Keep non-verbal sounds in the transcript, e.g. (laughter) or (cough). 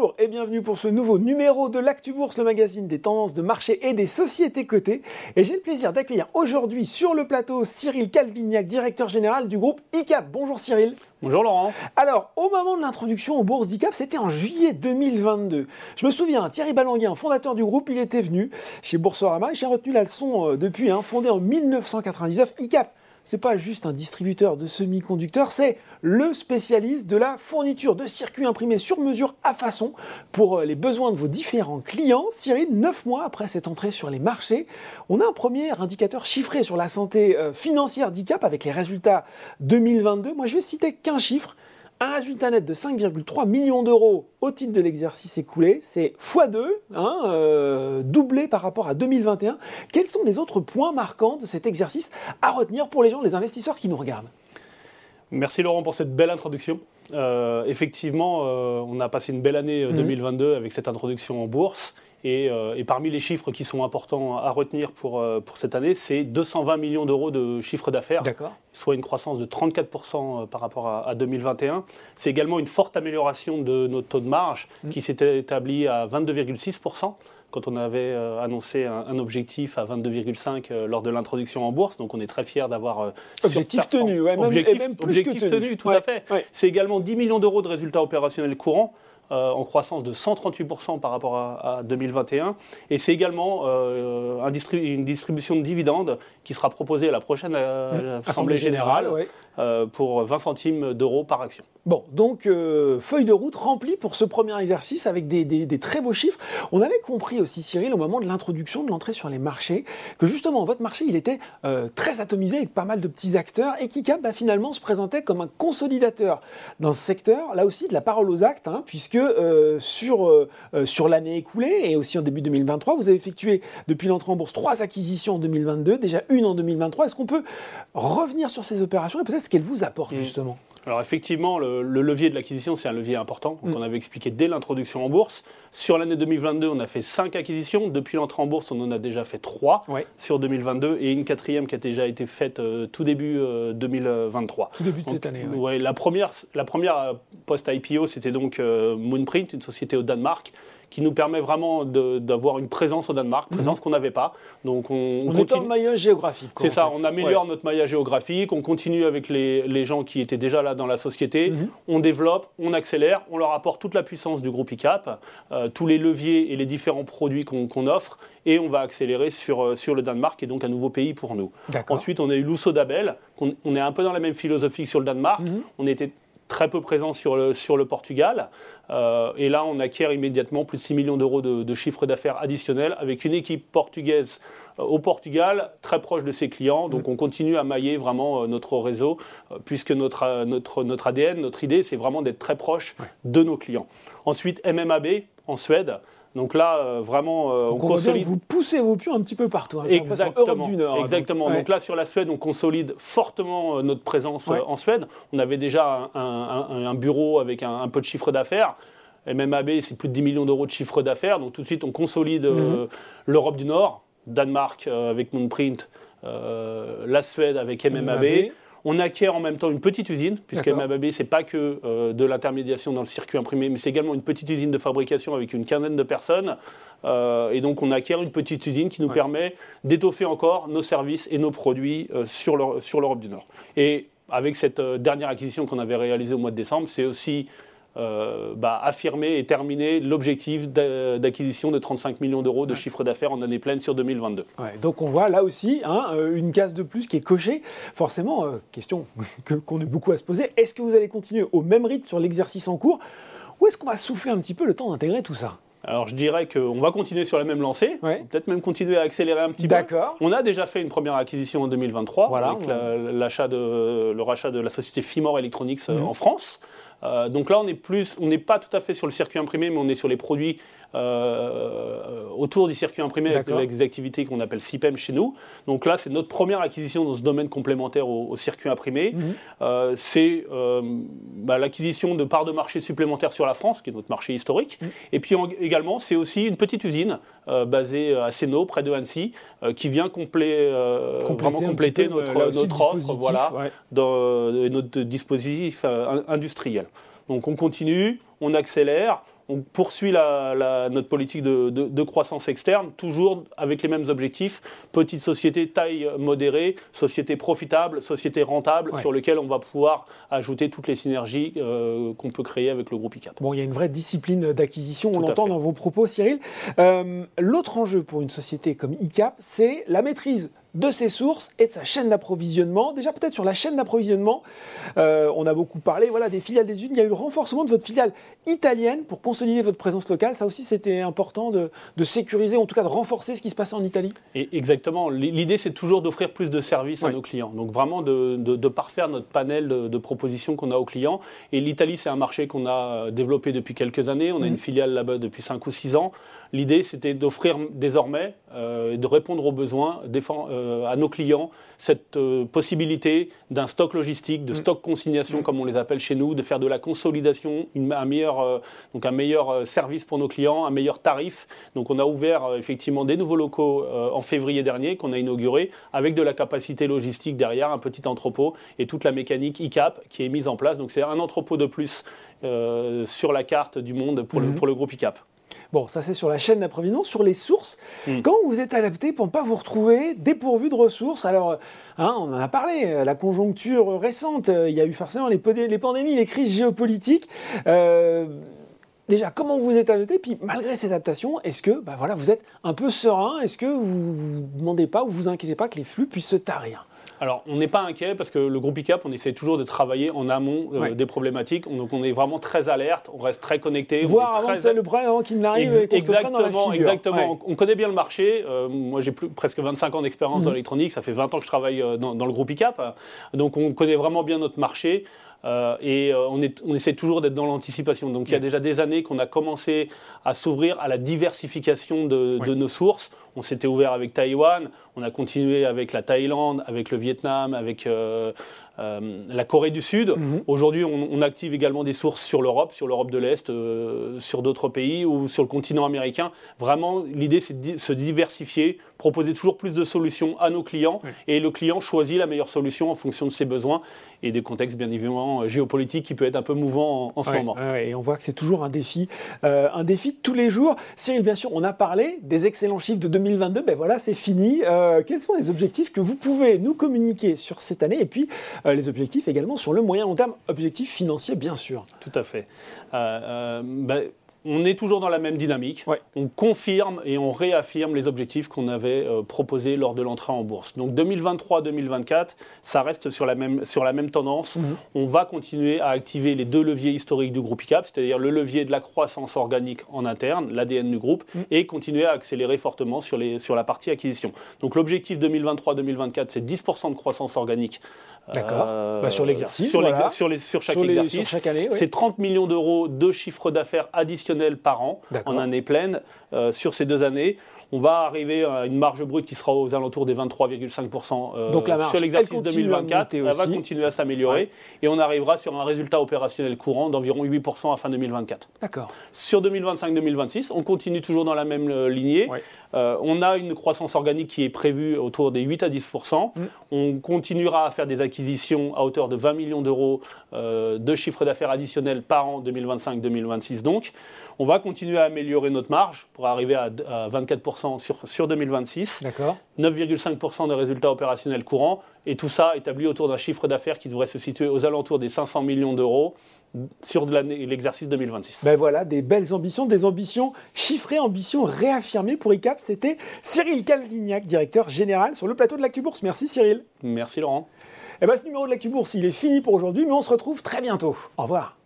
Bonjour et bienvenue pour ce nouveau numéro de l'Actu Bourse, le magazine des tendances de marché et des sociétés cotées. Et j'ai le plaisir d'accueillir aujourd'hui sur le plateau Cyril Calvignac, directeur général du groupe ICAP. Bonjour Cyril. Bonjour Laurent. Alors, au moment de l'introduction aux bourses d'ICAP, c'était en juillet 2022. Je me souviens, Thierry Balanguin, fondateur du groupe, il était venu chez Boursorama et j'ai retenu la leçon euh, depuis, hein, fondé en 1999. ICAP, c'est pas juste un distributeur de semi-conducteurs, c'est le spécialiste de la fourniture de circuits imprimés sur mesure à façon pour euh, les besoins de vos différents clients. Cyril, neuf mois après cette entrée sur les marchés, on a un premier indicateur chiffré sur la santé euh, financière d'ICAP avec les résultats 2022. Moi, je vais citer qu'un chiffre un résultat net de 5,3 millions d'euros au titre de l'exercice écoulé, c'est x2, hein, euh, doublé par rapport à 2021. Quels sont les autres points marquants de cet exercice à retenir pour les gens, les investisseurs qui nous regardent? Merci Laurent pour cette belle introduction. Euh, effectivement, euh, on a passé une belle année 2022 avec cette introduction en bourse. Euh, et, parmi les chiffres qui sont importants à retenir pour, euh, pour cette année, c'est 220 millions d'euros de chiffre d'affaires, soit une croissance de 34% euh, par rapport à, 2021. C'est également une forte amélioration de notre taux de marge mm. qui s'était établi à 22,6% quand on avait annoncé un, objectif à 22,5 lors de l'introduction en bourse. Donc on est très fiers d'avoir... objectif tenu, ouais, objectif, même, plus objectif tenu. tout à fait. C'est également 10 millions d'euros de résultats opérationnels courants. Euh, en croissance de 138% par rapport à, 2021. Et c'est également euh, une distribution de dividendes qui sera proposée à la prochaine euh, mmh. Assemblée, générale. Pour 20 centimes d'euros par action. Bon, donc euh, feuille de route remplie pour ce premier exercice avec des, très beaux chiffres. On avait compris aussi, Cyril, au moment de l'introduction, de l'entrée sur les marchés, que justement votre marché, il était euh, très atomisé avec pas mal de petits acteurs et Kika bah, finalement se présentait comme un consolidateur dans ce secteur, là aussi de la parole aux actes, hein, puisque sur, sur l'année écoulée et aussi en début 2023, vous avez effectué depuis l'entrée en bourse trois acquisitions en 2022, déjà une en 2023. Est-ce qu'on peut revenir sur ces opérations et peut-être ce qu'elles vous apportent mm. justement? Alors effectivement, le, levier de l'acquisition, c'est un levier important. Donc, mm. On avait expliqué dès l'introduction en bourse. Sur l'année 2022, on a fait 5 acquisitions. Depuis l'entrée en bourse, on en a déjà fait 3 sur 2022 et une quatrième qui a déjà été faite euh, tout début 2023. Euh, tout début de cette année. Ouais. la première, la première euh, post-IPO, c'était donc Moonprint, une société au Danemark qui nous permet vraiment d'avoir une présence au Danemark, mhm. présence qu'on n'avait pas. Donc on, on, continue. maillage géographique. C'est ça, on améliore notre maillage géographique, on continue avec les, les, gens qui étaient déjà là dans la société, mhm. on développe, on accélère, on leur apporte toute la puissance du groupe ICAP, euh, tous les leviers et les différents produits qu'on offre, et on va accélérer sur, euh, sur le Danemark, et donc un nouveau pays pour nous. Ensuite, on a eu Lusso Dabel, on, on, est un peu dans la même philosophie que sur le Danemark, mhm. on était très peu présent sur le, sur le Portugal. Euh, et là, on acquiert immédiatement plus de 6 millions d'euros de, de chiffre d'affaires additionnel avec une équipe portugaise euh, au Portugal, très proche de ses clients. Donc mm. on continue à mailler vraiment euh, notre réseau, puisque notre, notre, notre ADN, notre idée, c'est vraiment d'être très proche de nos clients. Ensuite, MMAB en Suède. Donc là, euh, vraiment, euh, on, consolide. vous poussez vos pions un petit peu partout. Hein, exactement. du Nord, exactement. Donc, là, sur la Suède, on consolide fortement euh, notre présence en Suède. On avait déjà un, bureau avec un, peu de chiffre d'affaires. MMAB, c'est plus de 10 millions d'euros de chiffre d'affaires. Donc tout de suite, on consolide mhm. l'Europe du Nord, Danemark avec Moonprint, la Suède avec MMAB. On acquiert en même temps une petite usine, puisque MABB, ce n'est pas que euh, de l'intermédiation dans le circuit imprimé, mais c'est également une petite usine de fabrication avec une quinzaine de personnes. Euh, et donc, on acquiert une petite usine qui nous permet d'étoffer encore nos services et nos produits euh, sur l'Europe du Nord. Et avec cette dernière acquisition qu'on avait réalisée au mois de décembre, c'est aussi euh, bah, affirmer et terminer l'objectif d'acquisition de 35 millions d'euros de chiffre d'affaires en année pleine sur 2022. donc on voit là aussi hein, euh, une case de plus qui est cochée. Forcément, euh, question (laughs) qu'on a beaucoup à se poser, est-ce que vous allez continuer au même rythme sur l'exercice en cours ou est-ce qu'on va souffler un petit peu le temps d'intégrer tout ça? Alors je dirais qu'on va continuer sur la même lancée, peut-être même continuer à accélérer un petit peu. D'accord. On a déjà fait une première acquisition en 2023 voilà, avec l'achat de le rachat de la société Fimor Electronics mhm. en France. Euh, donc là, on est plus, on n'est pas tout à fait sur le circuit imprimé, mais on est sur les produits euh, autour du circuit imprimé avec, des activités qu'on appelle CIPEM chez nous. Donc là, c'est notre première acquisition dans ce domaine complémentaire au, circuit imprimé. Mhm. Euh, c'est bah, l'acquisition de parts de marché supplémentaires sur la France, qui est notre marché historique. Mhm. Et puis également, c'est aussi une petite usine basée à Sénaux, près de Annecy, qui vient compléter, notre, notre offre, voilà, dans, notre dispositif industriel. Donc on continue, on accélère, on poursuit notre politique de, croissance externe, toujours avec les mêmes objectifs. Petite société, taille modérée, société profitable, société rentable, sur lequel on va pouvoir ajouter toutes les synergies euh, qu'on peut créer avec le groupe ICAP. Bon, il y a une vraie discipline d'acquisition, on l'entend dans vos propos, Cyril. Euh, l'autre enjeu pour une société comme ICAP, c'est la maîtrise de ses sources et de sa chaîne d'approvisionnement. Déjà peut-être sur la chaîne d'approvisionnement, euh, on a beaucoup parlé voilà, des filiales des unes. Il y a eu le renforcement de votre filiale italienne pour consolider votre présence locale. Ça aussi, c'était important de, sécuriser, en tout cas de renforcer ce qui se passait en Italie. Et exactement. L'idée, c'est toujours d'offrir plus de services à nos clients. Donc vraiment de, parfaire notre panel de, propositions qu'on a aux clients. Et l'Italie, c'est un marché qu'on a développé depuis quelques années. On a une mhm. filiale là-bas depuis 5 ou 6 ans. L'idée, c'était d'offrir désormais, euh, de répondre aux besoins euh, à nos clients, cette euh, possibilité d'un stock logistique, de mm. stock consignation, mm. comme on les appelle chez nous, de faire de la consolidation, un, meilleur, donc un meilleur service pour nos clients, un meilleur tarif. Donc on a ouvert effectivement des nouveaux locaux en février dernier, qu'on a inauguré, avec de la capacité logistique derrière, un petit entrepôt et toute la mécanique ICAP qui est mise en place. Donc c'est un entrepôt de plus sur la carte du monde pour, le, mm-hmm. pour le groupe ICAP. Bon, ça c'est sur la chaîne d'approvisionnement. Sur les sources, hmm. comment vous êtes adapté pour ne pas vous retrouver dépourvu de ressources Alors, hein, on en a parlé, la conjoncture récente, il y a eu forcément les, pandémies, les crises géopolitiques. Euh, déjà, comment vous êtes adapté? Puis malgré cette adaptation, est-ce que bah voilà, vous êtes un peu serein? Est-ce que vous ne vous demandez pas ou vous inquiétez pas que les flux puissent se tarir? Alors, on n'est pas inquiet parce que le groupe ICAP, on essaie toujours de travailler en amont euh, des problématiques. Donc, on est vraiment très alerte, on reste très connecté. Voir avant très... le problème avant qu'il n'arrive et Exactement, exactement. On connaît bien le marché. Euh, moi, j'ai presque 25 ans d'expérience dans mhm. l'électronique. Ça fait 20 ans que je travaille euh, dans, le groupe ICAP. Donc, on connaît vraiment bien notre marché. et on, est, on, essaie toujours d'être dans l'anticipation. Donc il y a déjà des années qu'on a commencé à s'ouvrir à la diversification de, de nos sources. On s'était ouvert avec Taïwan, on a continué avec la Thaïlande, avec le Vietnam, avec euh, euh, la Corée du Sud. Mhm. Aujourd'hui, on, active également des sources sur l'Europe, sur l'Europe de l'Est, euh, sur d'autres pays ou sur le continent américain. Vraiment, l'idée, c'est de se diversifier, proposer toujours plus de solutions à nos clients et le client choisit la meilleure solution en fonction de ses besoins et des contextes bien évidemment géopolitiques qui peuvent être un peu mouvants en, ce moment. et on voit que c'est toujours un défi, un défi de tous les jours. Cyril, bien sûr, on a parlé des excellents chiffres de 2022. Ben voilà, c'est fini. quels sont les objectifs que vous pouvez nous communiquer sur cette année et puis euh, les objectifs également sur le moyen long terme, objectifs financiers bien sûr. Tout à fait. Euh, euh, ben, on est toujours dans la même dynamique. On confirme et on réaffirme les objectifs qu'on avait euh, proposés lors de l'entrée en bourse. Donc 2023-2024, ça reste sur la même, sur la même tendance. Mhm. On va continuer à activer les deux leviers historiques du groupe ICAP, c'est-à-dire le levier de la croissance organique en interne, l'ADN du groupe, mhm. et continuer à accélérer fortement sur, les, sur la partie acquisition. Donc l'objectif 2023-2024, c'est 10% de croissance organique D'accord. Euh, bah, sur l'exercice. Sur, sur, les, sur, chaque exercice. chaque année. C'est 30 millions d'euros de chiffre d'affaires additionnel par an en année pleine euh, sur ces deux années on va arriver à une marge brute qui sera aux alentours des 23,5% euh, Donc la marge, sur l'exercice 2024. Elle va continuer à s'améliorer et on arrivera sur un résultat opérationnel courant d'environ 8% à fin 2024. D'accord. Sur 2025-2026, on continue toujours dans la même euh, lignée. Euh, on a une croissance organique qui est prévue autour des 8 à 10%. Mm. On continuera à faire des acquisitions à hauteur de 20 millions d'euros de chiffre d'affaires additionnel par an 2025-2026 donc. On va continuer à améliorer notre marge pour arriver à, 24% sur, sur 2026. D'accord. 9,5% de résultats opérationnels courants. Et tout ça établi autour d'un chiffre d'affaires qui devrait se situer aux alentours des 500 millions d'euros sur l'exercice 2026. Ben voilà, des belles ambitions, des ambitions chiffrées, ambitions réaffirmées pour ICAP. C'était Cyril Calvignac, directeur général sur le plateau de l'Actu Bourse. Merci Cyril. Merci Laurent. Et eh ben, ce numéro de l'Actu Bourse, il est fini pour aujourd'hui, mais on se retrouve très bientôt. Au revoir.